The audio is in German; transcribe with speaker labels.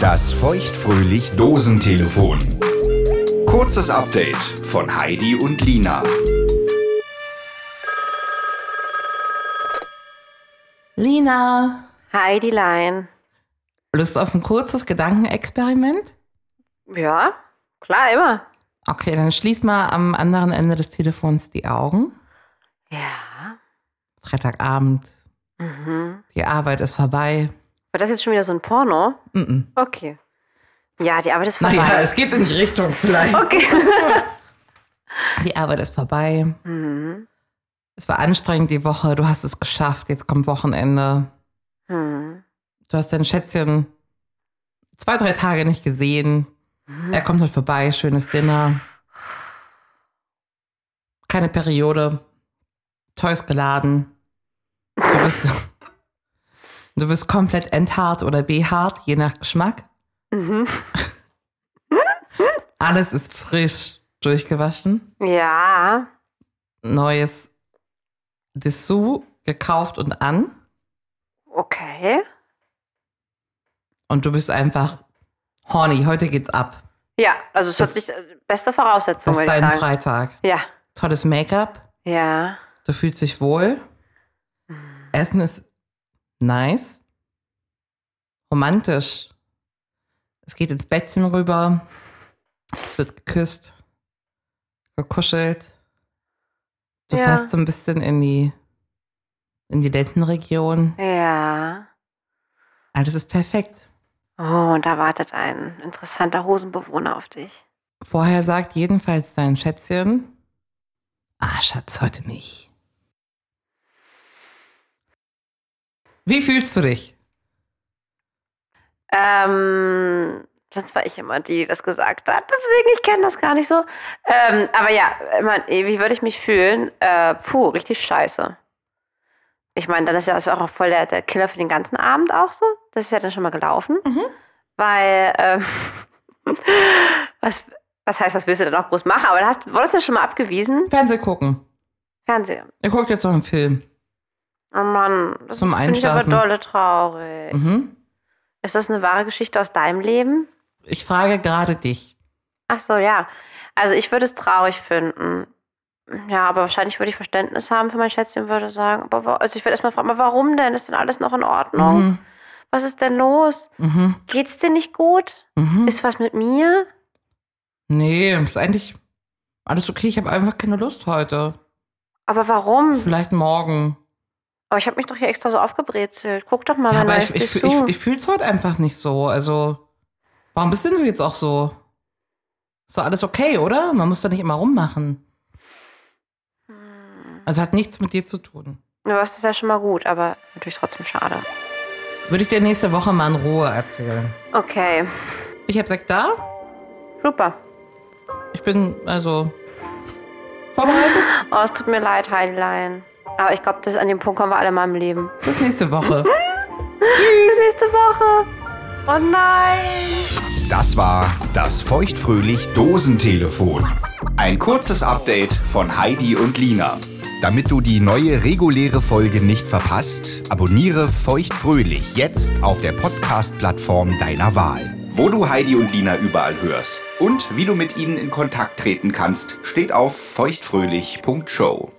Speaker 1: Das feuchtfröhlich Dosentelefon. Kurzes Update von Heidi und Lina.
Speaker 2: Lina,
Speaker 3: Heidi Lein.
Speaker 2: Lust auf ein kurzes Gedankenexperiment?
Speaker 3: Ja, klar, immer.
Speaker 2: Okay, dann schließ mal am anderen Ende des Telefons die Augen.
Speaker 3: Ja.
Speaker 2: Freitagabend,
Speaker 3: Mhm.
Speaker 2: die Arbeit ist vorbei.
Speaker 3: War das jetzt schon wieder so ein Porno?
Speaker 2: Mm
Speaker 3: Okay. Ja, die Arbeit ist vorbei.
Speaker 2: Naja, es geht in die Richtung vielleicht.
Speaker 3: Okay.
Speaker 2: Die Arbeit ist vorbei.
Speaker 3: Mhm.
Speaker 2: Es war anstrengend die Woche, du hast es geschafft, jetzt kommt Wochenende.
Speaker 3: Mhm.
Speaker 2: Du hast dein Schätzchen zwei, drei Tage nicht gesehen. Er kommt halt vorbei, schönes Dinner. Keine Periode. Toys geladen. Du bist, du bist komplett enthart oder behaart, je nach Geschmack.
Speaker 3: Mhm.
Speaker 2: Alles ist frisch durchgewaschen.
Speaker 3: Ja.
Speaker 2: Neues Dessous gekauft und an.
Speaker 3: Okay.
Speaker 2: Und du bist einfach horny. Heute geht's ab.
Speaker 3: Ja, also es
Speaker 2: Das-
Speaker 3: hat sich äh, beste Voraussetzung,
Speaker 2: Das ist dein. Freitag.
Speaker 3: Ja.
Speaker 2: Tolles Make-up.
Speaker 3: Ja.
Speaker 2: Du fühlst dich wohl. Essen ist nice. Romantisch. Es geht ins Bettchen rüber. Es wird geküsst. Gekuschelt. Du
Speaker 3: Ja.
Speaker 2: fährst so ein bisschen in die, in die Lendenregion.
Speaker 3: Ja.
Speaker 2: Alles ist perfekt.
Speaker 3: Oh, und da wartet ein interessanter Hosenbewohner auf dich.
Speaker 2: Vorher sagt jedenfalls dein Schätzchen, ah, Schatz, heute nicht. Wie fühlst du dich?
Speaker 3: Ähm, sonst war ich immer die, die das gesagt hat. Deswegen, ich kenne das gar nicht so. Ähm, aber ja, ich mein, wie würde ich mich fühlen? Äh, puh, richtig scheiße. Ich meine, dann ist ja das auch voll der, der Killer für den ganzen Abend auch so. Das ist ja dann schon mal gelaufen.
Speaker 2: Mhm.
Speaker 3: Weil, ähm, was, was heißt, was willst du denn noch groß machen? Aber hast, wurdest du ja schon mal abgewiesen?
Speaker 2: Fernseh gucken.
Speaker 3: Fernseher.
Speaker 2: Ihr guckt jetzt noch einen Film.
Speaker 3: Oh Mann, das
Speaker 2: Zum
Speaker 3: finde ich aber
Speaker 2: Einschlafen.
Speaker 3: dolle traurig.
Speaker 2: Mhm.
Speaker 3: Ist das eine wahre Geschichte aus deinem Leben?
Speaker 2: Ich frage gerade dich.
Speaker 3: Ach so, ja. Also ich würde es traurig finden. Ja, aber wahrscheinlich würde ich Verständnis haben für mein Schätzchen, würde sagen. Aber also ich würde erstmal fragen, aber warum denn? Ist denn alles noch in Ordnung?
Speaker 2: Mhm.
Speaker 3: Was ist denn los?
Speaker 2: Mhm.
Speaker 3: Geht's dir nicht gut?
Speaker 2: Mhm.
Speaker 3: Ist was mit mir?
Speaker 2: Nee, ist eigentlich alles okay. Ich habe einfach keine Lust heute.
Speaker 3: Aber warum?
Speaker 2: Vielleicht morgen.
Speaker 3: Aber ich habe mich doch hier extra so aufgebrezelt. Guck doch mal,
Speaker 2: Ja, aber ich, ich, ich,
Speaker 3: Dessous.
Speaker 2: ich fühle es heute einfach nicht so. Also, warum bist denn du jetzt auch so? Ist doch alles okay, oder? Man muss doch nicht immer rummachen.
Speaker 3: Hm.
Speaker 2: Also hat nichts mit dir zu tun.
Speaker 3: Du hast es ja schon mal gut, aber natürlich trotzdem schade.
Speaker 2: Würde ich dir nächste Woche mal in Ruhe erzählen.
Speaker 3: Okay,
Speaker 2: Ich habe gesagt, da,
Speaker 3: super.
Speaker 2: ich bin also vorbereitet.
Speaker 3: Oh, es tut mir leid, Heidilein. Aber ich glaube, an dem Punkt kommen wir alle mal im Leben.
Speaker 2: Bis nächste Woche.
Speaker 3: Bis nächste Woche. Oh nein.
Speaker 1: Das war das feuchtfröhlich Dosentelefon. Ein kurzes Update von Heidi und Lina. Damit du die neue reguläre Folge nicht verpasst, abonniere feuchtfröhlich jetzt auf der Podcast-Plattform deiner Wahl. Wo du Heidi und Lina überall hörst und wie du mit ihnen in Kontakt treten kannst, steht auf feuchtfröhlich.show.